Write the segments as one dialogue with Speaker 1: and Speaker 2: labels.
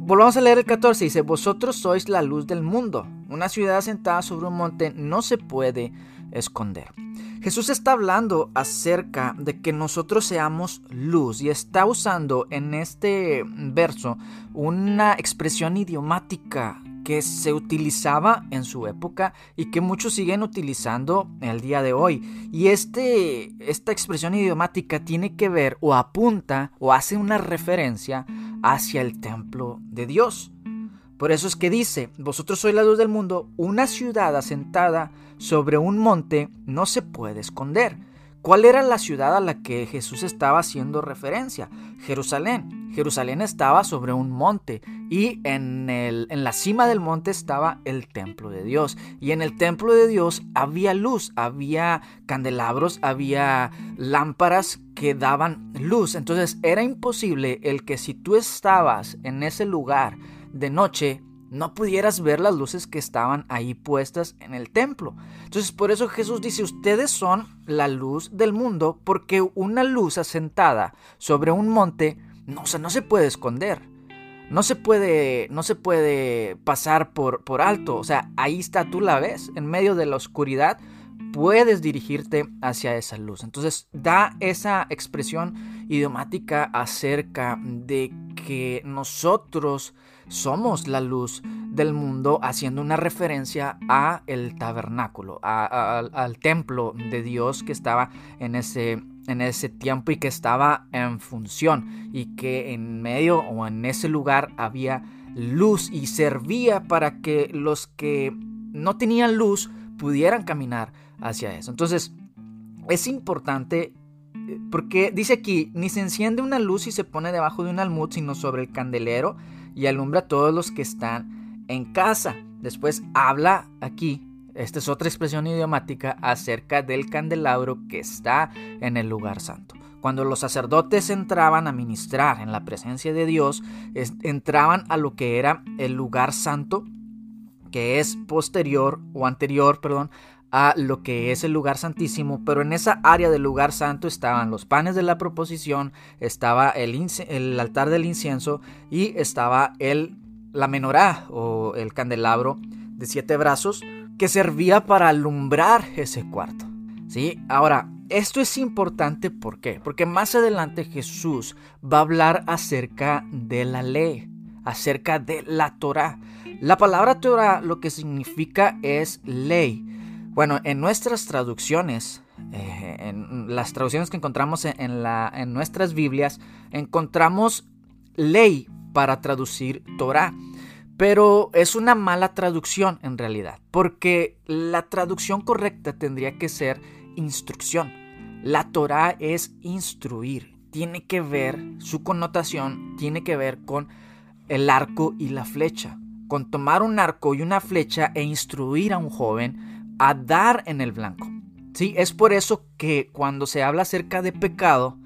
Speaker 1: Volvamos a leer el 14. Dice, vosotros sois la luz del mundo. Una ciudad asentada sobre un monte no se puede esconder. Jesús está hablando acerca de que nosotros seamos luz y está usando en este verso una expresión idiomática que se utilizaba en su época y que muchos siguen utilizando el día de hoy. Y este, esta expresión idiomática tiene que ver o apunta o hace una referencia hacia el templo de Dios. Por eso es que dice, vosotros sois la luz del mundo, una ciudad asentada sobre un monte no se puede esconder. ¿Cuál era la ciudad a la que Jesús estaba haciendo referencia? Jerusalén. Jerusalén estaba sobre un monte y en, el, en la cima del monte estaba el templo de Dios. Y en el templo de Dios había luz, había candelabros, había lámparas que daban luz. Entonces era imposible el que si tú estabas en ese lugar de noche, no pudieras ver las luces que estaban ahí puestas en el templo. Entonces por eso Jesús dice, ustedes son la luz del mundo, porque una luz asentada sobre un monte, no, o no se puede esconder. No se puede, no se puede pasar por, por alto. O sea, ahí está, tú la ves, en medio de la oscuridad, puedes dirigirte hacia esa luz. Entonces da esa expresión idiomática acerca de que nosotros somos la luz del mundo, haciendo una referencia a el tabernáculo, al templo de Dios que estaba en ese, en ese tiempo y que estaba en función y que en medio o en ese lugar había luz y servía para que los que no tenían luz pudieran caminar hacia eso. Entonces, es importante eh, porque dice aquí, ni se enciende una luz y se pone debajo de un almud, sino sobre el candelero y alumbra a todos los que están en casa. Después habla aquí, esta es otra expresión idiomática, acerca del candelabro que está en el lugar santo. Cuando los sacerdotes entraban a ministrar en la presencia de Dios, entraban a lo que era el lugar santo, que es posterior o anterior, perdón, a lo que es el lugar santísimo, pero en esa área del lugar santo estaban los panes de la proposición, estaba el, el altar del incienso y estaba el, la menorá o el candelabro de siete brazos que servía para alumbrar ese cuarto. ¿sí? Ahora, esto es importante ¿por qué? Porque más adelante Jesús va a hablar acerca de la ley, acerca de la Torah. La palabra Torah lo que significa es ley. Bueno, en nuestras traducciones, eh, en las traducciones que encontramos en, en nuestras Biblias, encontramos ley para traducir Torah. Pero es una mala traducción en realidad, porque la traducción correcta tendría que ser instrucción. La Torah es instruir, tiene que ver, su connotación tiene que ver con el arco y la flecha, con tomar un arco y una flecha e instruir a un joven a dar en el blanco. ¿sí? Es por eso que cuando se habla acerca de pecado,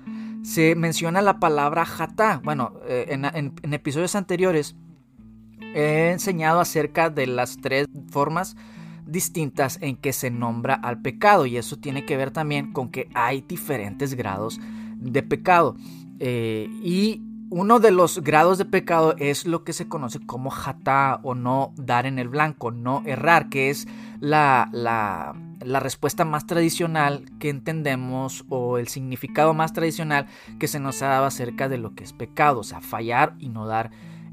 Speaker 1: se menciona la palabra jatá. Bueno, eh, en, episodios anteriores he enseñado acerca de las tres formas distintas en que se nombra al pecado y eso tiene que ver también con que hay diferentes grados de pecado. Eh, y uno de los grados de pecado es lo que se conoce como jatá o no dar en el blanco, no errar, que es la, la, la, respuesta más tradicional que entendemos o el significado más tradicional que se nos ha dado acerca de lo que es pecado, o sea, fallar y no dar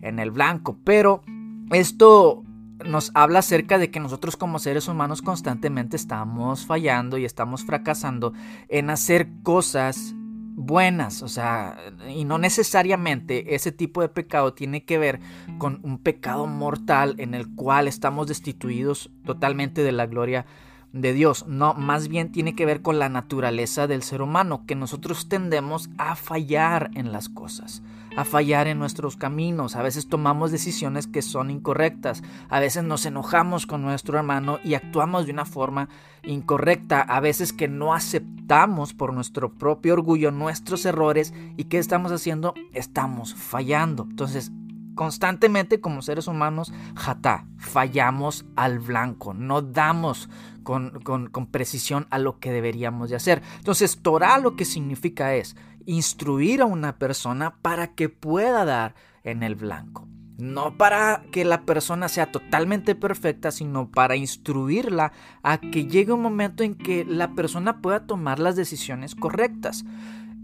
Speaker 1: en el blanco. Pero esto nos habla acerca de que nosotros como seres humanos constantemente estamos fallando y estamos fracasando en hacer cosas buenas, o sea, y no necesariamente ese tipo de pecado tiene que ver con un pecado mortal en el cual estamos destituidos totalmente de la gloria de Dios, no, más bien tiene que ver con la naturaleza del ser humano, que nosotros tendemos a fallar en las cosas, a fallar en nuestros caminos, a veces tomamos decisiones que son incorrectas, a veces nos enojamos con nuestro hermano y actuamos de una forma incorrecta, a veces que no aceptamos por nuestro propio orgullo nuestros errores y ¿qué estamos haciendo? Estamos fallando. Entonces, constantemente como seres humanos, jata, fallamos al blanco, no damos con, con, precisión a lo que deberíamos de hacer. Entonces, Torah lo que significa es instruir a una persona para que pueda dar en el blanco. No para que la persona sea totalmente perfecta, sino para instruirla a que llegue un momento en que la persona pueda tomar las decisiones correctas.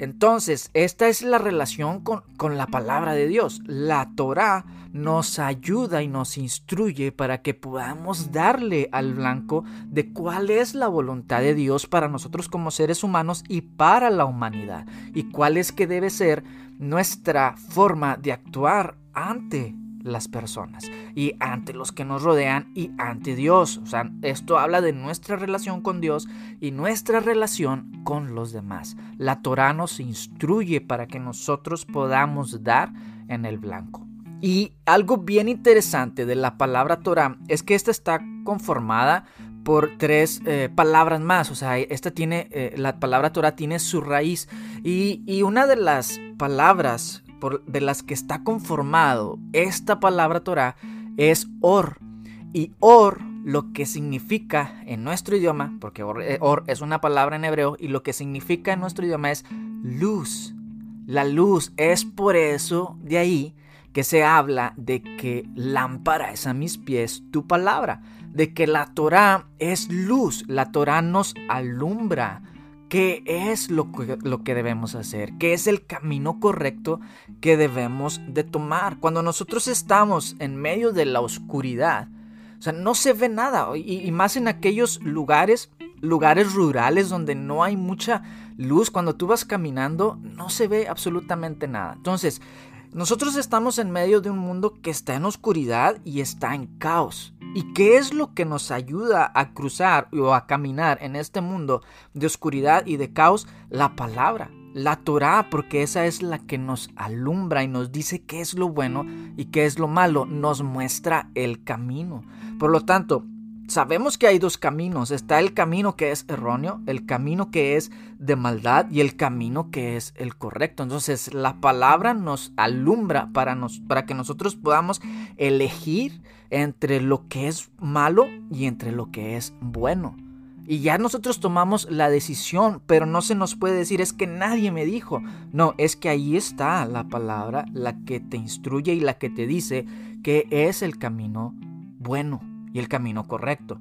Speaker 1: Entonces, esta es la relación con, con, la palabra de Dios. La Torah nos ayuda y nos instruye para que podamos darle al blanco de cuál es la voluntad de Dios para nosotros como seres humanos y para la humanidad. Y cuál es que debe ser nuestra forma de actuar ante las personas y ante los que nos rodean y ante Dios. O sea, esto habla de nuestra relación con Dios y nuestra relación con los demás. La Torah nos instruye para que nosotros podamos dar en el blanco. Y algo bien interesante de la palabra Torah es que esta está conformada por tres eh, palabras más. O sea, esta tiene, eh, la palabra Torah tiene su raíz. Y, y una de las palabras de las que está conformado esta palabra Torah es or. Y or lo que significa en nuestro idioma, porque eh, or, es una palabra en hebreo, y lo que significa en nuestro idioma es luz. La luz es por eso de ahí que se habla de que lámpara es a mis pies tu palabra, de que la Torah es luz, la Torah nos alumbra, qué es lo que, lo que debemos hacer, qué es el camino correcto que debemos de tomar. Cuando nosotros estamos en medio de la oscuridad, o sea, no se ve nada, y, y más en aquellos lugares, lugares rurales donde no hay mucha luz, cuando tú vas caminando, no se ve absolutamente nada. Entonces, nosotros estamos en medio de un mundo que está en oscuridad y está en caos. ¿Y qué es lo que nos ayuda a cruzar o a caminar en este mundo de oscuridad y de caos? La palabra, la Torah, porque esa es la que nos alumbra y nos dice qué es lo bueno y qué es lo malo, nos muestra el camino. Por lo tanto, sabemos que hay dos caminos. Está el camino que es erróneo, el camino que es de maldad y el camino que es el correcto. Entonces la palabra nos alumbra para, nos, para que nosotros podamos elegir entre lo que es malo y entre lo que es bueno. Y ya nosotros tomamos la decisión, pero no se nos puede decir es que nadie me dijo. No, es que ahí está la palabra, la que te instruye y la que te dice que es el camino bueno y el camino correcto.